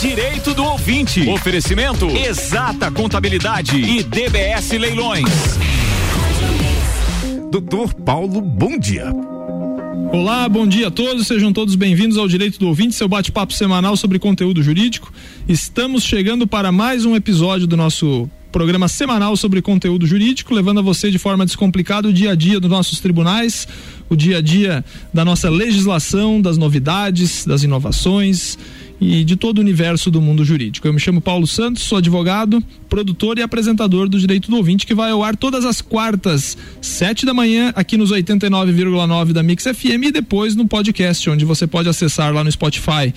Direito do ouvinte. Oferecimento Exata Contabilidade e DBS Leilões. Doutor Paulo, bom dia. Olá, bom dia a todos, sejam todos bem-vindos ao Direito do Ouvinte, seu bate-papo semanal sobre conteúdo jurídico. Estamos chegando para mais um episódio do nosso programa semanal sobre conteúdo jurídico, levando a você de forma descomplicada o dia a dia dos nossos tribunais, o dia a dia da nossa legislação, das novidades, das inovações e de todo o universo do mundo jurídico. Eu me chamo Paulo Santos, sou advogado, produtor e apresentador do Direito do Ouvinte, que vai ao ar todas as quartas, sete da manhã, aqui nos 89,9 da Mix FM e depois no podcast, onde você pode acessar lá no Spotify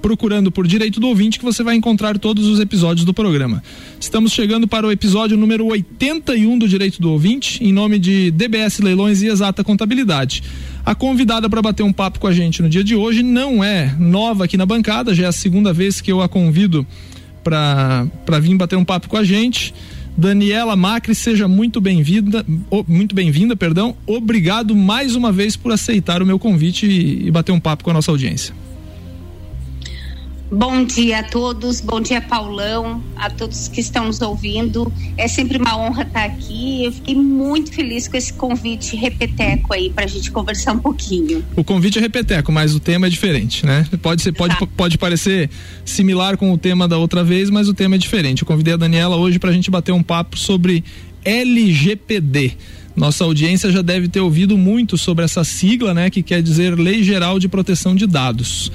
procurando por Direito do Ouvinte que você vai encontrar todos os episódios do programa. Estamos chegando para o episódio número 81 do Direito do Ouvinte, em nome de DBS Leilões e Exata Contabilidade. A convidada para bater um papo com a gente no dia de hoje não é nova aqui na bancada, já é a segunda vez que eu a convido para vir bater um papo com a gente. Daniela Macri, seja muito bem-vinda, muito bem-vinda, perdão. Obrigado mais uma vez por aceitar o meu convite e, e bater um papo com a nossa audiência. Bom dia a todos, bom dia Paulão, a todos que estão nos ouvindo. É sempre uma honra estar aqui. Eu fiquei muito feliz com esse convite repeteco aí para a gente conversar um pouquinho. O convite é repeteco, mas o tema é diferente, né? Pode ser, pode, pode parecer similar com o tema da outra vez, mas o tema é diferente. Eu convidei a Daniela hoje para a gente bater um papo sobre LGPD. Nossa audiência já deve ter ouvido muito sobre essa sigla, né? Que quer dizer Lei Geral de Proteção de Dados.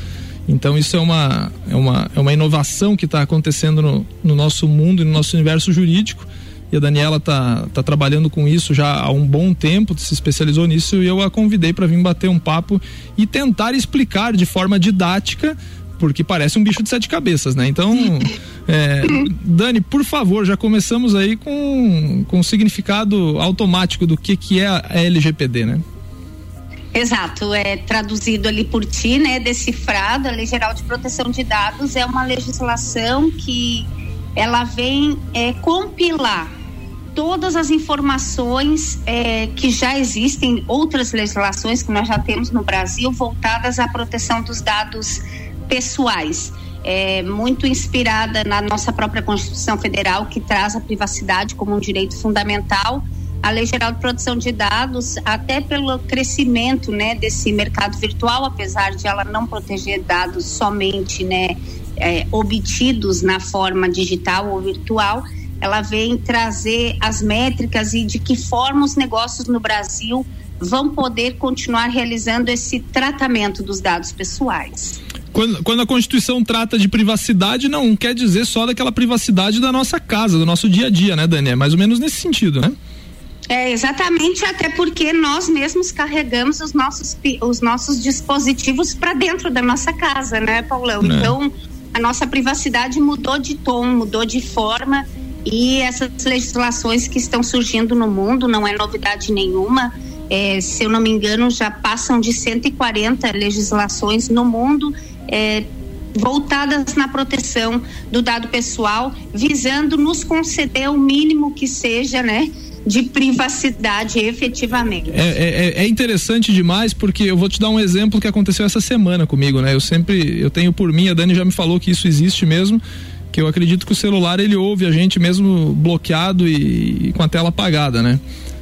Então isso é uma, é uma, é uma inovação que está acontecendo no, no, nosso mundo e no nosso universo jurídico. E a Daniela está tá trabalhando com isso já há um bom tempo, se especializou nisso e eu a convidei para vir bater um papo e tentar explicar de forma didática, porque parece um bicho de sete cabeças, né? Então, é, Dani, por favor, já começamos aí com, com o significado automático do que, que é a LGPD, né? Exato, é traduzido ali por ti, né? Decifrado. A Lei Geral de Proteção de Dados é uma legislação que ela vem é, compilar todas as informações é, que já existem, outras legislações que nós já temos no Brasil voltadas à proteção dos dados pessoais. É, muito inspirada na nossa própria Constituição Federal, que traz a privacidade como um direito fundamental a Lei Geral de Proteção de Dados, até pelo crescimento né, desse mercado virtual, apesar de ela não proteger dados somente né, é, obtidos na forma digital ou virtual, ela vem trazer as métricas e de que forma os negócios no Brasil vão poder continuar realizando esse tratamento dos dados pessoais. Quando, quando, a Constituição trata de privacidade, não quer dizer só daquela privacidade da nossa casa, do nosso dia a dia, né, Dani? É mais ou menos nesse sentido, né? É, exatamente, até porque nós mesmos carregamos os nossos, os nossos dispositivos para dentro da nossa casa, né, Paulão? É. Então, a nossa privacidade mudou de tom, mudou de forma e essas legislações que estão surgindo no mundo não é novidade nenhuma. É, se eu não me engano, já passam de 140 legislações no mundo. É, voltadas na proteção do dado pessoal, visando nos conceder o mínimo que seja, né, de privacidade efetivamente. É, é, é, interessante demais porque eu vou te dar um exemplo que aconteceu essa semana comigo, né? Eu sempre, eu tenho por mim, a Dani já me falou que isso existe mesmo, que eu acredito que o celular ele ouve a gente mesmo bloqueado e, e com a tela apagada, né?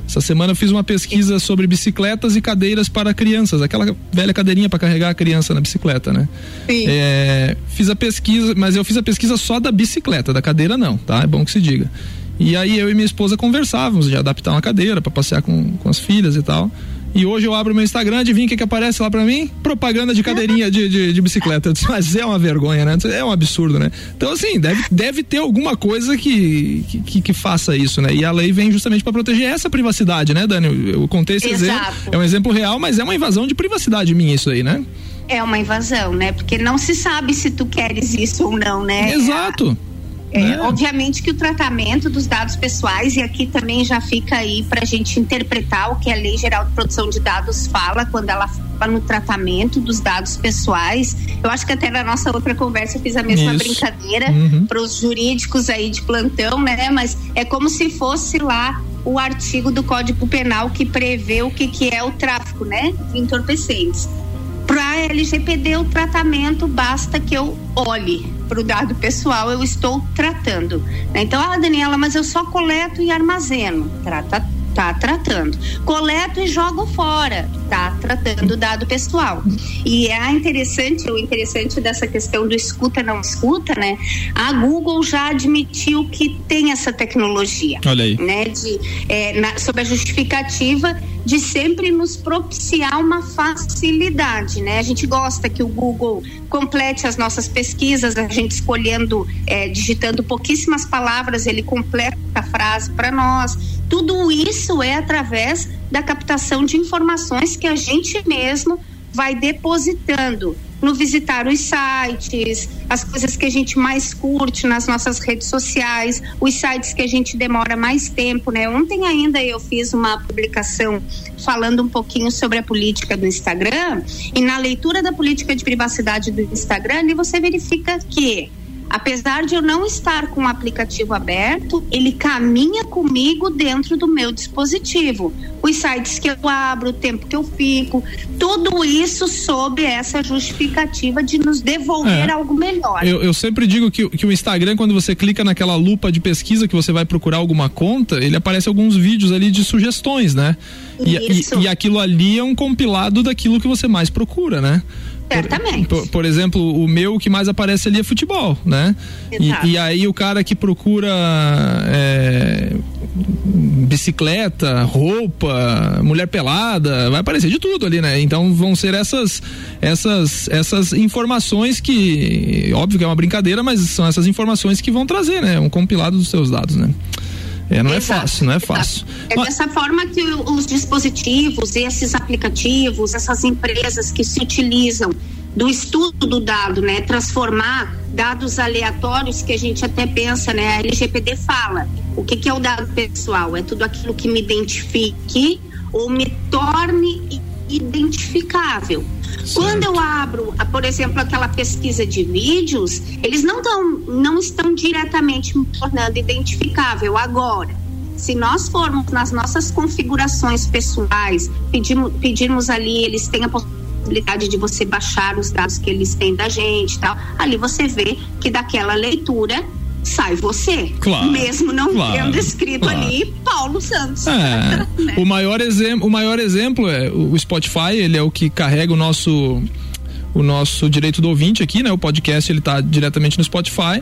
Essa semana eu fiz uma pesquisa sobre bicicletas e cadeiras para crianças, aquela velha cadeirinha para carregar a criança na bicicleta, né? Sim. É, fiz a pesquisa, mas eu fiz a pesquisa só da bicicleta, da cadeira não, tá? É bom que se diga. E aí eu e minha esposa conversávamos de adaptar uma cadeira para passear com, com as filhas e tal. E hoje eu abro meu Instagram, adivinha o que, que aparece lá para mim? Propaganda de cadeirinha de, de, de, bicicleta. Eu disse, mas é uma vergonha, né? É um absurdo, né? Então, assim, deve, deve ter alguma coisa que, que, que faça isso, né? E a lei vem justamente para proteger essa privacidade, né, Dani? Eu, eu contei esse Exato. exemplo. É um exemplo real, mas é uma invasão de privacidade minha isso aí, né? É uma invasão, né? Porque não se sabe se tu queres isso ou não, né? Exato. É, é. Obviamente que o tratamento dos dados pessoais, e aqui também já fica aí para a gente interpretar o que a Lei Geral de Proteção de Dados fala quando ela fala no tratamento dos dados pessoais. Eu acho que até na nossa outra conversa eu fiz a mesma Isso. brincadeira uhum. para os jurídicos aí de plantão, né? Mas é como se fosse lá o artigo do Código Penal que prevê o que, que é o tráfico, né? De entorpecentes para LGPD o tratamento basta que eu olhe para o dado pessoal, eu estou tratando. Né? Então, ah, Daniela, mas eu só coleto e armazeno. Trata tá tratando. Coleto e jogo fora, tá tratando dado pessoal. E é interessante, o interessante dessa questão do escuta não escuta, né? A Google já admitiu que tem essa tecnologia. Olha aí. Né? De, é, na, sob a justificativa de sempre nos propiciar uma facilidade, né? A gente gosta que o Google complete as nossas pesquisas, a gente escolhendo, é, digitando pouquíssimas palavras, ele completa a frase para nós. Tudo isso é através da captação de informações que a gente mesmo vai depositando no visitar os sites, as coisas que a gente mais curte nas nossas redes sociais, os sites que a gente demora mais tempo, né? Ontem ainda eu fiz uma publicação falando um pouquinho sobre a política do Instagram e na leitura da política de privacidade do Instagram, ali você verifica que Apesar de eu não estar com o aplicativo aberto, ele caminha comigo dentro do meu dispositivo. Os sites que eu abro, o tempo que eu fico, tudo isso sob essa justificativa de nos devolver é. algo melhor. Eu, eu sempre digo que, que, o Instagram, quando você clica naquela lupa de pesquisa que você vai procurar alguma conta, ele aparece alguns vídeos ali de sugestões, né? E, e, e aquilo ali é um compilado daquilo que você mais procura, né? Certamente. Por, por, exemplo, o meu que mais aparece ali é futebol, né? E, e, aí o cara que procura é, bicicleta, roupa, mulher pelada, vai aparecer de tudo ali, né? Então vão ser essas essas essas informações que, óbvio que é uma brincadeira, mas são essas informações que vão trazer, né? Um compilado dos seus dados, né? É, não é Exato. é fácil, não é fácil. É Mas... dessa forma que os dispositivos, esses aplicativos, essas empresas que se utilizam do estudo do dado, né, transformar dados aleatórios que a gente até pensa, né, a LGPD fala, o que, que é o dado pessoal? É tudo aquilo que me identifique ou me torne identificável. Quando eu abro, por exemplo, aquela pesquisa de vídeos, eles não, tão, não estão diretamente me tornando identificável agora. Se nós formos nas nossas configurações pessoais, pedirmos, pedirmos ali, eles têm a possibilidade de você baixar os dados que eles têm da gente tal. Ali você vê que daquela leitura sai você. Claro, mesmo não claro, tendo escrito claro. ali Paulo Santos. É, né? o, maior o maior exemplo é o Spotify, ele é o que carrega o nosso o nosso direito do ouvinte aqui, né? O podcast ele tá diretamente no Spotify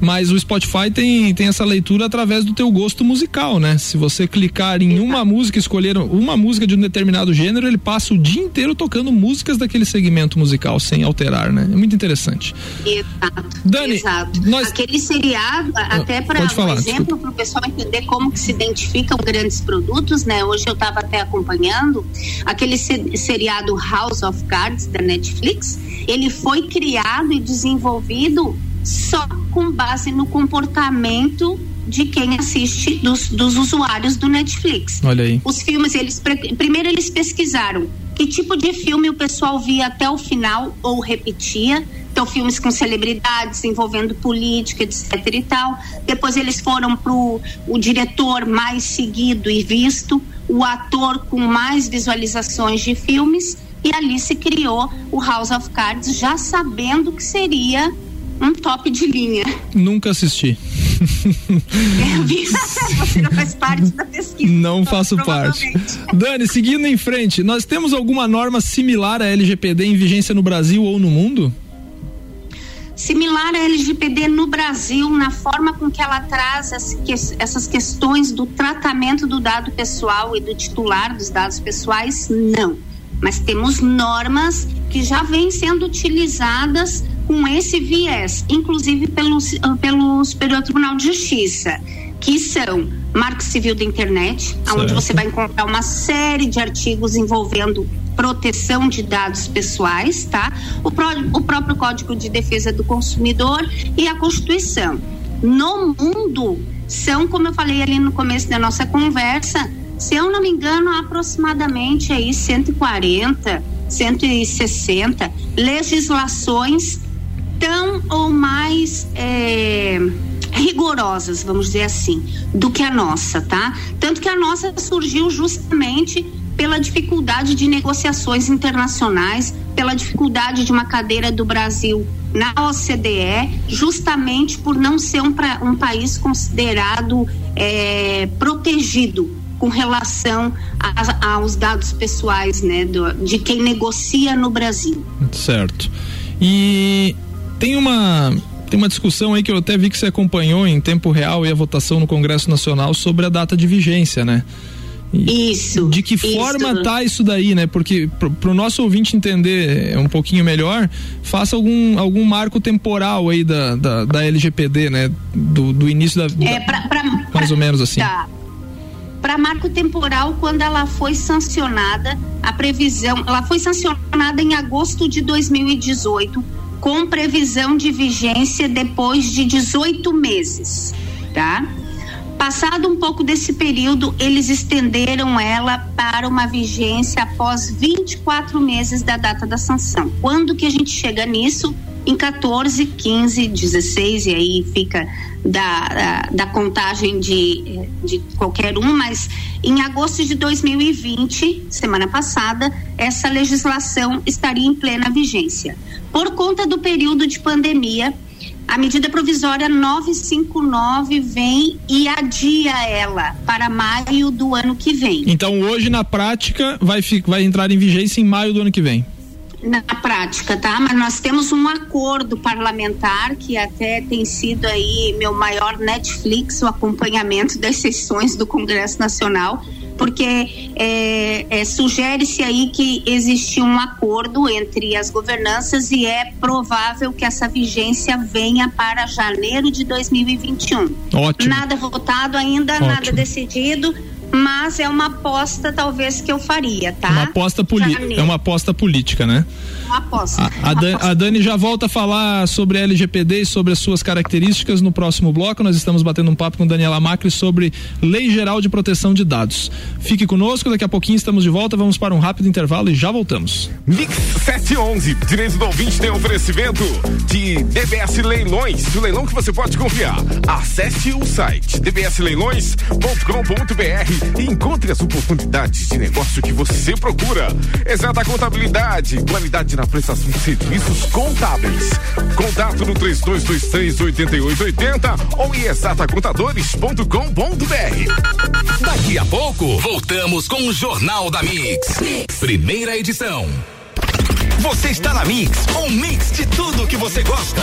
mas o Spotify tem, tem essa leitura através do teu gosto musical, né? Se você clicar em uma música, escolher uma música de um determinado gênero, ele passa o dia inteiro tocando músicas daquele segmento musical sem alterar, né? É muito interessante. Exato. Dani, Exato. Nós... aquele seriado, até para um exemplo para o pessoal entender como que se identificam grandes produtos, né? Hoje eu estava até acompanhando aquele seriado House of Cards da Netflix. Ele foi criado e desenvolvido só com base no comportamento de quem assiste dos, dos usuários do Netflix. Olha aí. Os filmes, eles primeiro eles pesquisaram que tipo de filme o pessoal via até o final ou repetia. Então, filmes com celebridades envolvendo política, etc e tal. Depois eles foram pro o diretor mais seguido e visto, o ator com mais visualizações de filmes e ali se criou o House of Cards já sabendo que seria um top de linha. Nunca assisti. Você não faz parte da pesquisa. Não faço parte. Dani, seguindo em frente, nós temos alguma norma similar à LGPD em vigência no Brasil ou no mundo? Similar à LGPD no Brasil, na forma com que ela traz essas questões do tratamento do dado pessoal e do titular dos dados pessoais, não. Mas temos normas que já vêm sendo utilizadas com esse viés, inclusive pelo, pelo Superior Tribunal de Justiça, que são Marco Civil da Internet, certo. onde você vai encontrar uma série de artigos envolvendo proteção de dados pessoais, tá? O, pró o próprio Código de Defesa do Consumidor e a Constituição. No mundo, são, como eu falei ali no começo da nossa conversa, se eu não me engano, aproximadamente aí 140, 160 legislações tão ou mais é, rigorosas, vamos dizer assim, do que a nossa, tá? Tanto que a nossa surgiu justamente pela dificuldade de negociações internacionais, pela dificuldade de uma cadeira do Brasil na OCDE, justamente por não ser um, pra, um país considerado é, protegido com relação a, aos dados pessoais né, do, de quem negocia no Brasil. Certo. E tem uma tem uma discussão aí que eu até vi que você acompanhou em tempo real e a votação no Congresso Nacional sobre a data de vigência, né? Isso. De que isso. forma tá isso daí, né? Porque para o nosso ouvinte entender um pouquinho melhor, faça algum, algum marco temporal aí da, da, da LGPD, né? Do, do início da. É, pra, pra, mais pra, ou menos assim. Tá. Para marco temporal, quando ela foi sancionada, a previsão, ela foi sancionada em agosto de 2018, com previsão de vigência depois de 18 meses, tá? Passado um pouco desse período, eles estenderam ela para uma vigência após 24 meses da data da sanção. Quando que a gente chega nisso? Em 14, 15, 16, e aí fica da, da, da contagem de, de qualquer um, mas em agosto de 2020, semana passada, essa legislação estaria em plena vigência. Por conta do período de pandemia, a medida provisória 959 vem e adia ela para maio do ano que vem. Então, hoje, na prática, vai, vai entrar em vigência em maio do ano que vem na prática, tá? Mas nós temos um acordo parlamentar que até tem sido aí meu maior Netflix, o acompanhamento das sessões do Congresso Nacional, porque é, é, sugere-se aí que existe um acordo entre as governanças e é provável que essa vigência venha para janeiro de 2021. Ótimo. Nada votado ainda, Ótimo. nada decidido mas é uma aposta talvez que eu faria, tá? Uma aposta política, é uma aposta política, né? Uma aposta. A, a, Dan, a, Dani já volta a falar sobre a LGPD e sobre as suas características no próximo bloco. Nós estamos batendo um papo com Daniela Macri sobre Lei Geral de Proteção de Dados. Fique conosco, daqui a pouquinho estamos de volta, vamos para um rápido intervalo e já voltamos. Mix 711, direito do ouvinte tem oferecimento de DBS Leilões, o leilão que você pode confiar. Acesse o site dbsleilões.com.br e encontre as oportunidades de negócio que você procura. Exata contabilidade, qualidade na prestação de serviços contábeis. Contato no 3223 8880 ou em exatacontadores.com.br. Daqui a pouco, voltamos com o Jornal da mix. Primeira edição. Você está na Mix, um mix de tudo que você gosta.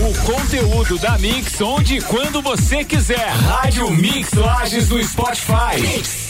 O conteúdo da Mix onde e quando você quiser. Rádio Mix Lages no Spotify. Mix.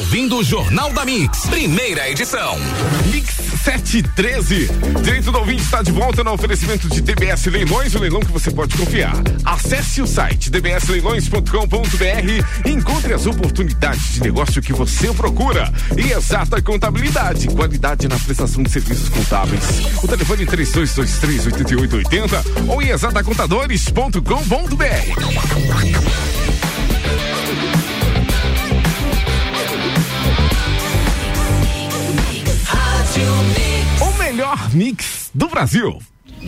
ouvindo o Jornal da Mix, primeira edição. Mix 713. Direito do ouvinte está de volta no oferecimento de DBS Leilões, o leilão que você pode confiar. Acesse o site dbsleilões.com.br e encontre as oportunidades de negócio que você procura. E exata contabilidade, qualidade na prestação de serviços contábeis. O telefone 3223 8880 ou em exatacontadores.com.br. melhor mix do Brasil.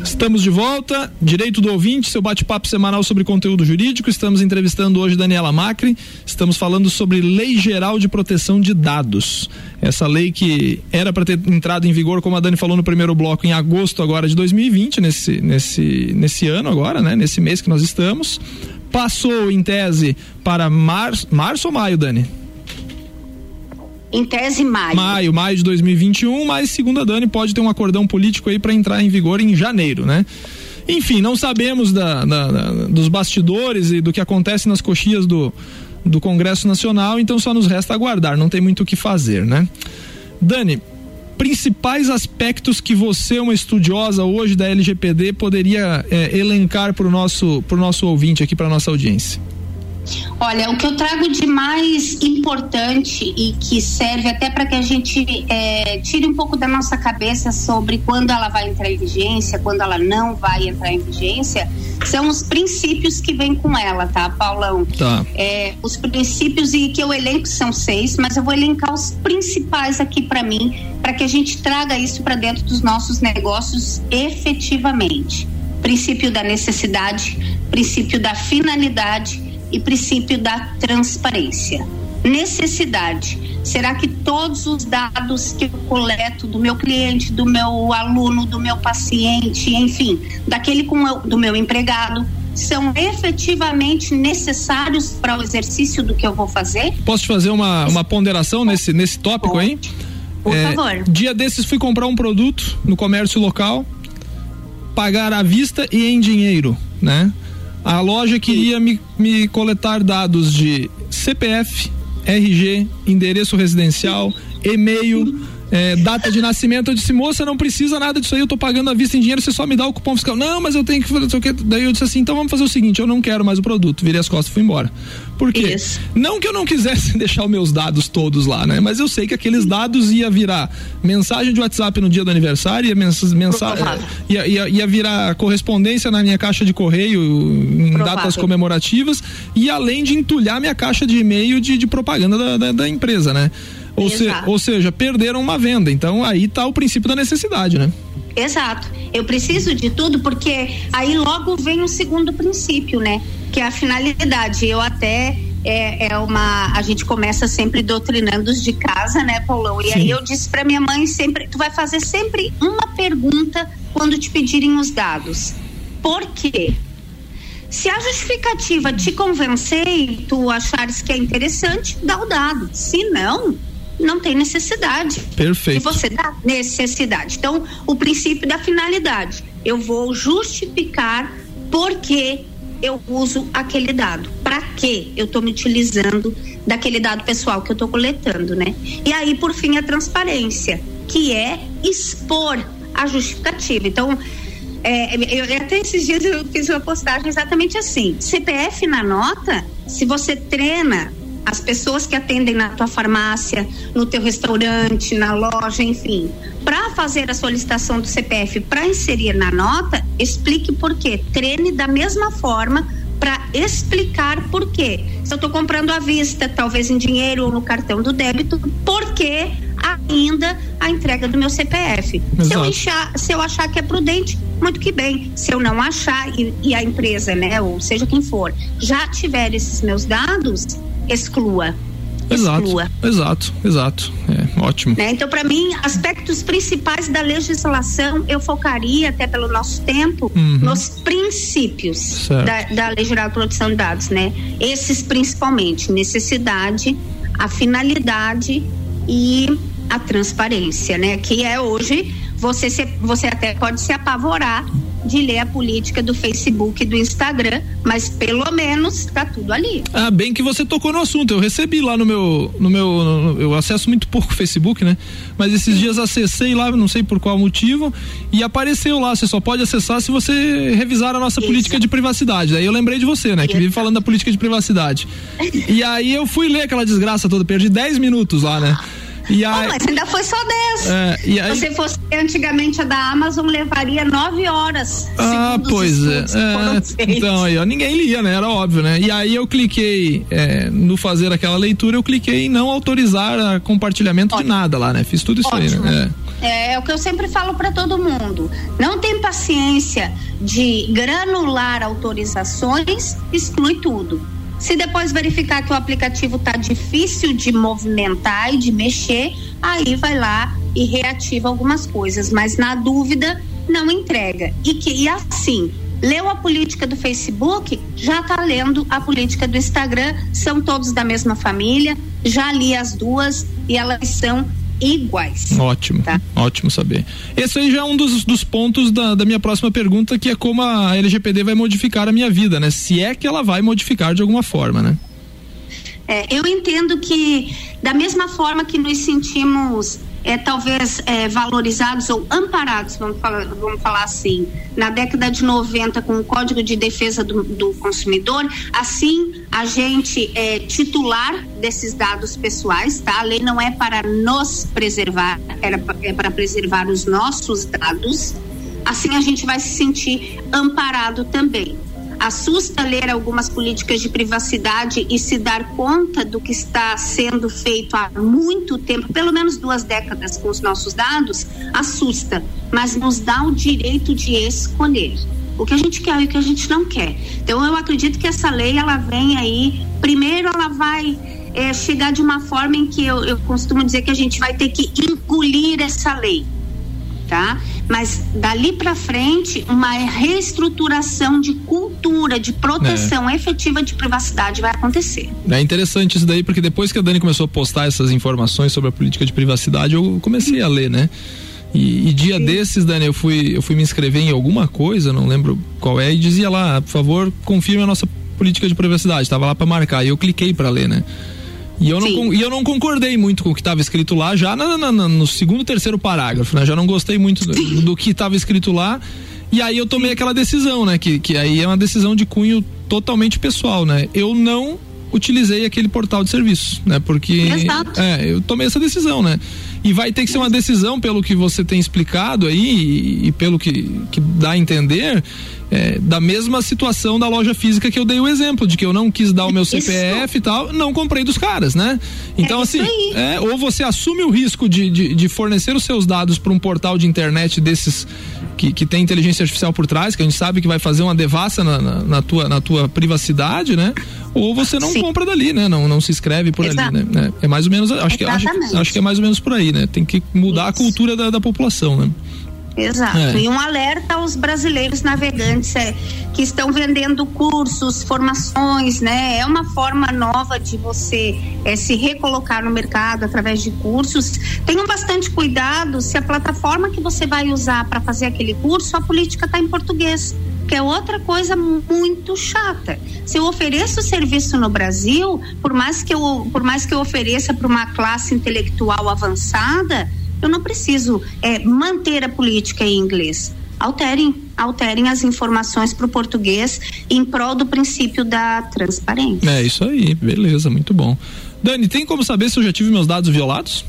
Estamos de volta, Direito do Ouvinte, seu bate-papo semanal sobre conteúdo jurídico. Estamos entrevistando hoje Daniela Macri. Estamos falando sobre Lei Geral de Proteção de Dados. Essa lei que era para ter entrado em vigor, como a Dani falou no primeiro bloco, em agosto agora de 2020, nesse, nesse, nesse ano agora, né? Nesse mês que nós estamos. Passou em tese para março, março ou maio, Dani? Em tese, maio. Maio, maio de 2021, mas segundo a Dani, pode ter um acordão político aí para entrar em vigor em janeiro, né? Enfim, não sabemos da, da, da, dos bastidores e do que acontece nas coxias do, do Congresso Nacional, então só nos resta aguardar, não tem muito o que fazer, né? Dani, principais aspectos que você, uma estudiosa hoje da LGPD, poderia é, elencar para o nosso, nosso ouvinte aqui, para nossa audiência? Olha, o que eu trago de mais importante e que serve até para que a gente é, tire um pouco da nossa cabeça sobre quando ela vai entrar em vigência, quando ela não vai entrar em vigência, são os princípios que vêm com ela, tá, Paulão? Tá. É, os princípios e que eu elenco são seis, mas eu vou elencar os principais aqui para mim, para que a gente traga isso para dentro dos nossos negócios efetivamente. Princípio da necessidade, princípio da finalidade e princípio da transparência. Necessidade. Será que todos os dados que eu coleto do meu cliente, do meu aluno, do meu paciente, enfim, daquele com eu, do meu empregado, são efetivamente necessários para o exercício do que eu vou fazer? Posso te fazer uma, uma ponderação nesse, nesse tópico aí? Por é, favor. Dia desses fui comprar um produto no comércio local, pagar à vista e em dinheiro, né? A loja queria me, me coletar dados de CPF, RG, endereço residencial, e-mail, é, data de nascimento. Eu disse, moça, não precisa nada disso aí, eu tô pagando a vista em dinheiro, você só me dá o cupom fiscal. Não, mas eu tenho que fazer o que. Daí eu disse assim, então vamos fazer o seguinte, eu não quero mais o produto. Virei as costas e fui embora. Por quê? Isso. Não que eu não quisesse deixar os meus dados todos lá, né? Mas eu sei que aqueles dados ia virar mensagem de WhatsApp no dia do aniversário, ia, mensagem, ia, ia, ia, virar correspondência na minha caixa de correio em Provável. datas comemorativas e além de entulhar minha caixa de e-mail de, de propaganda da, da, da empresa, né? Ou, se, ou seja, perderam uma venda. Então aí está o princípio da necessidade, né? Exato. Eu preciso de tudo porque aí logo vem o segundo princípio, né? Que é a finalidade. Eu até é, é uma. A gente começa sempre doutrinando os de casa, né, Paulão? E Sim. aí eu disse para minha mãe sempre: tu vai fazer sempre uma pergunta quando te pedirem os dados. Por quê? Se a justificativa te convencer e tu achares que é interessante, dá o dado. Se não, não tem necessidade. Perfeito. E você dá necessidade. Então, o princípio da finalidade. Eu vou justificar por que eu uso aquele dado. Para que eu estou me utilizando daquele dado pessoal que eu estou coletando, né? E aí, por fim, a transparência, que é expor a justificativa. Então, é, eu, até esses dias eu fiz uma postagem exatamente assim. CPF na nota, se você treina as pessoas que atendem na tua farmácia, no teu restaurante, na loja, enfim, para fazer a solicitação do CPF para inserir na nota, explique por quê. Treine da mesma forma para explicar por quê. Se eu estou comprando à vista, talvez em dinheiro ou no cartão do débito, por que ainda a entrega do meu CPF? Se eu, achar, se eu achar que é prudente, muito que bem. Se eu não achar e, e a empresa, né, ou seja quem for, já tiver esses meus dados, exclua. Exato, exclua. exato, exato. É, ótimo. Né? Então, para mim, aspectos principais da legislação, eu focaria, até pelo nosso tempo, uhum. nos princípios da, da Lei Geral de Proteção de Dados, né? Esses principalmente, necessidade, a finalidade e a transparência, né? Que é hoje, você, se, você até pode se apavorar de ler a política do Facebook e do Instagram, mas pelo menos tá tudo ali. Ah, bem que você tocou no assunto. Eu recebi lá no meu, no meu, no, eu acesso muito pouco o Facebook, né? Mas esses dias acessei lá, não sei por qual motivo, e apareceu lá. Você só pode acessar se você revisar a nossa Isso. política de privacidade. Daí eu lembrei de você, né? Que vive falando da política de privacidade. e aí eu fui ler aquela desgraça toda, perdi 10 minutos lá, né? E aí, oh, mas ainda foi só 10. É, e aí, Se fosse antigamente a da Amazon, levaria 9 horas. Ah, pois é. é então aí, ó, ninguém lia, né? Era óbvio, né? E aí eu cliquei é, no fazer aquela leitura, eu cliquei em não autorizar compartilhamento Ótimo. de nada lá, né? Fiz tudo isso Ótimo. aí, né? É. é. É, o que eu sempre falo para todo mundo. Não tem paciência de granular autorizações, exclui tudo. Se depois verificar que o aplicativo está difícil de movimentar e de mexer, aí vai lá e reativa algumas coisas, mas na dúvida não entrega. E que e assim, Leu a política do Facebook, já está lendo a política do Instagram, são todos da mesma família, já li as duas e elas são iguais. Ótimo, tá? ótimo saber. Esse aí já é um dos, dos pontos da, da minha próxima pergunta, que é como a LGPD vai modificar a minha vida, né? Se é que ela vai modificar de alguma forma, né? É, eu entendo que da mesma forma que nos sentimos é, talvez é, valorizados ou amparados, vamos falar, vamos falar assim, na década de 90 com o Código de Defesa do, do Consumidor, assim a gente é titular desses dados pessoais, tá? A lei não é para nos preservar, é para preservar os nossos dados, assim a gente vai se sentir amparado também assusta ler algumas políticas de privacidade e se dar conta do que está sendo feito há muito tempo, pelo menos duas décadas com os nossos dados, assusta, mas nos dá o direito de escolher o que a gente quer e o que a gente não quer. Então eu acredito que essa lei ela vem aí, primeiro ela vai é, chegar de uma forma em que eu, eu costumo dizer que a gente vai ter que engolir essa lei tá? Mas dali para frente, uma reestruturação de cultura, de proteção é. efetiva de privacidade vai acontecer. É interessante isso daí, porque depois que a Dani começou a postar essas informações sobre a política de privacidade, eu comecei a ler, né? E, e dia Sim. desses, Dani, eu fui, eu fui me inscrever em alguma coisa, não lembro qual é, e dizia lá, por favor, confirme a nossa política de privacidade. Tava lá para marcar, e eu cliquei para ler, né? E eu, não, e eu não concordei muito com o que estava escrito lá, já na, na, no segundo, terceiro parágrafo, né? Já não gostei muito do, do que estava escrito lá. E aí eu tomei aquela decisão, né? Que, que aí é uma decisão de cunho totalmente pessoal, né? Eu não utilizei aquele portal de serviços, né? Porque Exato. é, eu tomei essa decisão, né? E vai ter que ser uma decisão pelo que você tem explicado aí e, e pelo que, que dá a entender é, da mesma situação da loja física que eu dei o exemplo, de que eu não quis dar o meu CPF e tal, não comprei dos caras, né? Então, é assim, é, ou você assume o risco de, de, de fornecer os seus dados para um portal de internet desses que, que tem inteligência artificial por trás, que a gente sabe que vai fazer uma devassa na, na, na tua, na tua privacidade, né? Ou você não Sim. compra dali, né? Não, não se inscreve por Exato. ali, né? É, é mais ou menos, acho que, acho, acho, que é mais ou menos por aí, né? Tem que mudar Isso. a cultura da, da população, né? Exato. É. E um alerta aos brasileiros navegantes é, que estão vendendo cursos, formações, né? É uma forma nova de você é, se recolocar no mercado através de cursos. Tenham bastante cuidado se a plataforma que você vai usar para fazer aquele curso, a política está em português que é outra coisa muito chata. Se eu ofereço serviço no Brasil, por mais que eu, por mais que eu ofereça para uma classe intelectual avançada, eu não preciso é, manter a política em inglês. Alterem, alterem as informações para o português em prol do princípio da transparência. É isso aí, beleza, muito bom. Dani, tem como saber se eu já tive meus dados violados?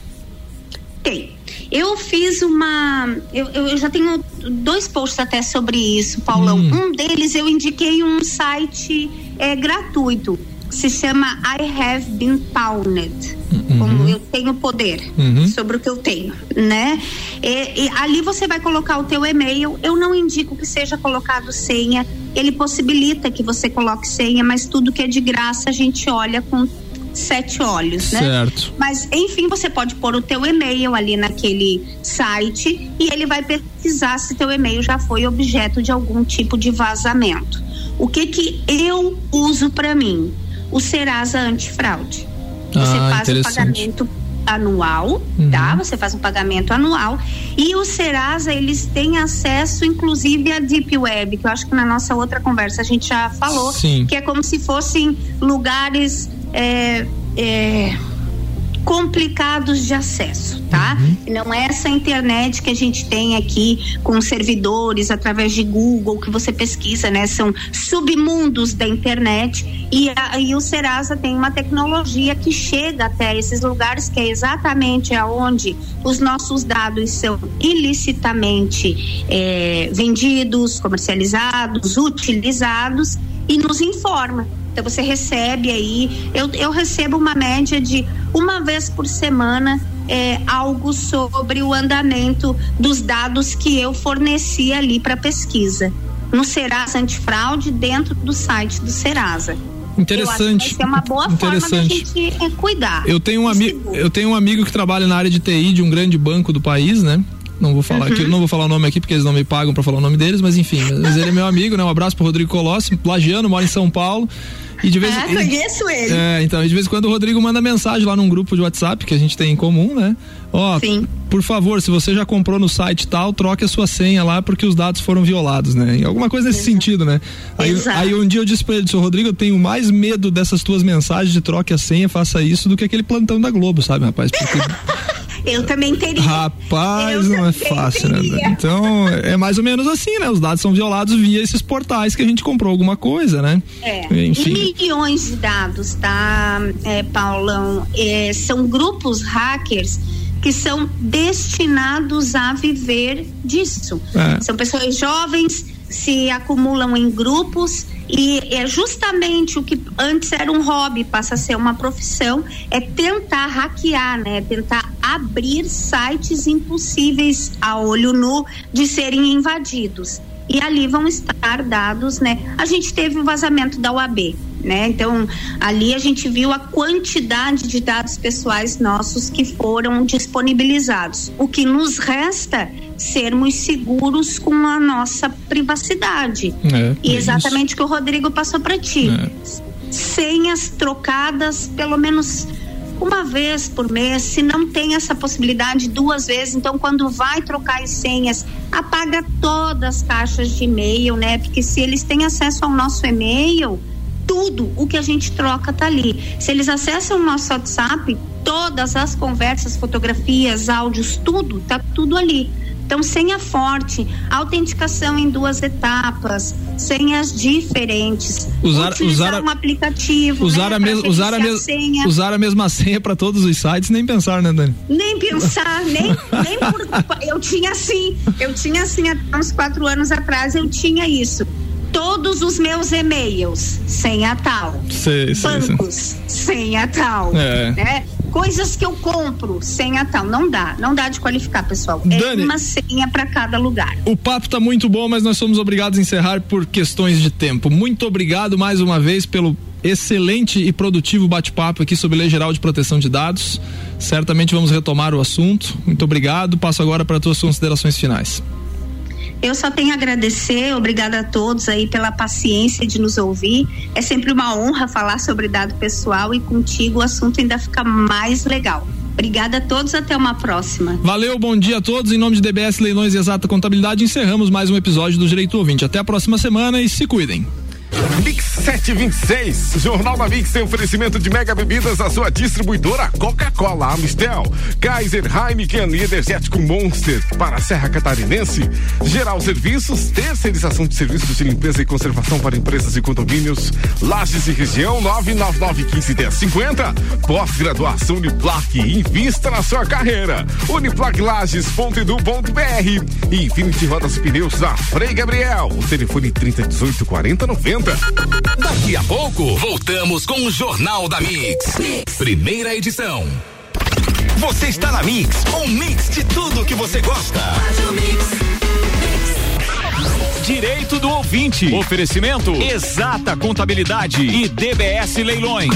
Tem. Eu fiz uma. Eu, eu já tenho dois posts até sobre isso, Paulão. Hum. Um deles eu indiquei um site é, gratuito se chama I Have Been Pounded. Uhum. Como eu tenho poder uhum. sobre o que eu tenho, né? E, e, ali você vai colocar o teu e-mail. Eu não indico que seja colocado senha. Ele possibilita que você coloque senha, mas tudo que é de graça a gente olha com sete olhos, né? Certo. Mas enfim, você pode pôr o teu e-mail ali naquele site e ele vai pesquisar se teu e-mail já foi objeto de algum tipo de vazamento. O que que eu uso para mim? o Serasa Antifraude. Você ah, faz o pagamento anual, uhum. tá? Você faz um pagamento anual e o Serasa eles têm acesso inclusive à Deep Web, que eu acho que na nossa outra conversa a gente já falou, Sim. que é como se fossem lugares é, é, complicados de acesso, tá? Uhum. Não é essa internet que a gente tem aqui com servidores através de Google que você pesquisa, né? São submundos da internet e, a, e o Serasa tem uma tecnologia que chega até esses lugares que é exatamente aonde os nossos dados são ilicitamente é, vendidos, comercializados, utilizados e nos informa. Então você recebe aí, eu, eu recebo uma média de uma vez por semana é, algo sobre o andamento dos dados que eu forneci ali para pesquisa. No Serasa Antifraude, dentro do site do Serasa. Interessante. é uma boa Interessante. forma da gente é, cuidar. Eu tenho um amigo, eu tenho um amigo que trabalha na área de TI de um grande banco do país, né? Não vou falar uhum. aqui, não vou falar o nome aqui porque eles não me pagam para falar o nome deles, mas enfim, mas ele é meu amigo, né? Um abraço pro Rodrigo Colossi, lagiano, mora em São Paulo. E de vez, ah, conheço ele. É, então, de vez em quando o Rodrigo manda mensagem lá num grupo de WhatsApp que a gente tem em comum, né? Ó, Sim. por favor, se você já comprou no site tal, troque a sua senha lá porque os dados foram violados, né? Alguma coisa nesse Exato. sentido, né? Aí, aí, um dia eu disse pra ele, seu Rodrigo, eu tenho mais medo dessas tuas mensagens de troque a senha, faça isso, do que aquele plantão da Globo, sabe, rapaz? Porque Eu também teria. Rapaz, eu não é fácil, né, teria. né? Então, é mais ou menos assim, né? Os dados são violados via esses portais que a gente comprou alguma coisa, né? É. Enfim. Milhões de dados, tá, é, Paulão? É, são grupos hackers que são destinados a viver disso. É. São pessoas jovens, se acumulam em grupos e é justamente o que antes era um hobby, passa a ser uma profissão, é tentar hackear, né? Tentar abrir sites impossíveis a olho nu de serem invadidos. E ali vão estar dados, né? A gente teve o vazamento da UAB, né? Então, ali a gente viu a quantidade de dados pessoais nossos que foram disponibilizados. O que nos resta sermos seguros com a nossa privacidade. É, e exatamente isso. o que o Rodrigo passou para ti. É. Senhas trocadas pelo menos uma vez por mês, se não tem essa possibilidade duas vezes, então quando vai trocar as senhas, apaga todas as caixas de e-mail, né? Porque se eles têm acesso ao nosso e-mail, tudo o que a gente troca tá ali. Se eles acessam o nosso WhatsApp, todas as conversas, fotografias, áudios, tudo, tá tudo ali. Então, senha forte, autenticação em duas etapas, senhas diferentes. Usar, usar um aplicativo. Usar, né, a, mes, usar, a, mes, a usar a mesma senha para todos os sites, nem pensar, né, Dani? Nem pensar, nem, nem por. Eu tinha assim, eu tinha assim, há uns quatro anos atrás, eu tinha isso todos os meus e-mails sem a tal. Sei, Bancos sei. sem a tal. É. Né? Coisas que eu compro sem a tal. Não dá, não dá de qualificar, pessoal. É Dani, é uma senha para cada lugar. O papo tá muito bom, mas nós somos obrigados a encerrar por questões de tempo. Muito obrigado mais uma vez pelo excelente e produtivo bate-papo aqui sobre Lei Geral de Proteção de Dados. Certamente vamos retomar o assunto. Muito obrigado. Passo agora para as tuas considerações finais. Eu só tenho a agradecer, obrigada a todos aí pela paciência de nos ouvir. É sempre uma honra falar sobre dado pessoal e contigo o assunto ainda fica mais legal. Obrigada a todos, até uma próxima. Valeu, bom dia a todos. Em nome de DBS Leilões e Exata Contabilidade, encerramos mais um episódio do Direito Ouvinte. Até a próxima semana e se cuidem. Mix 726. Jornal da Mix tem oferecimento de mega bebidas a sua distribuidora Coca-Cola, Amistel, Kaiser, Heineken e Energético Monster para a Serra Catarinense. Geral Serviços, terceirização de serviços de limpeza e conservação para empresas e condomínios. Lages e região 999151050. Pós-graduação Uniplac, invista na sua carreira. Uniplaclages.edu.br. Infinity Rodas e Pneus da Frei Gabriel. O telefone 3018 4090. Daqui a pouco, voltamos com o Jornal da mix. Primeira edição. Você está na Mix, um mix de tudo que você gosta. Direito do ouvinte. Oferecimento Exata Contabilidade e DBS Leilões.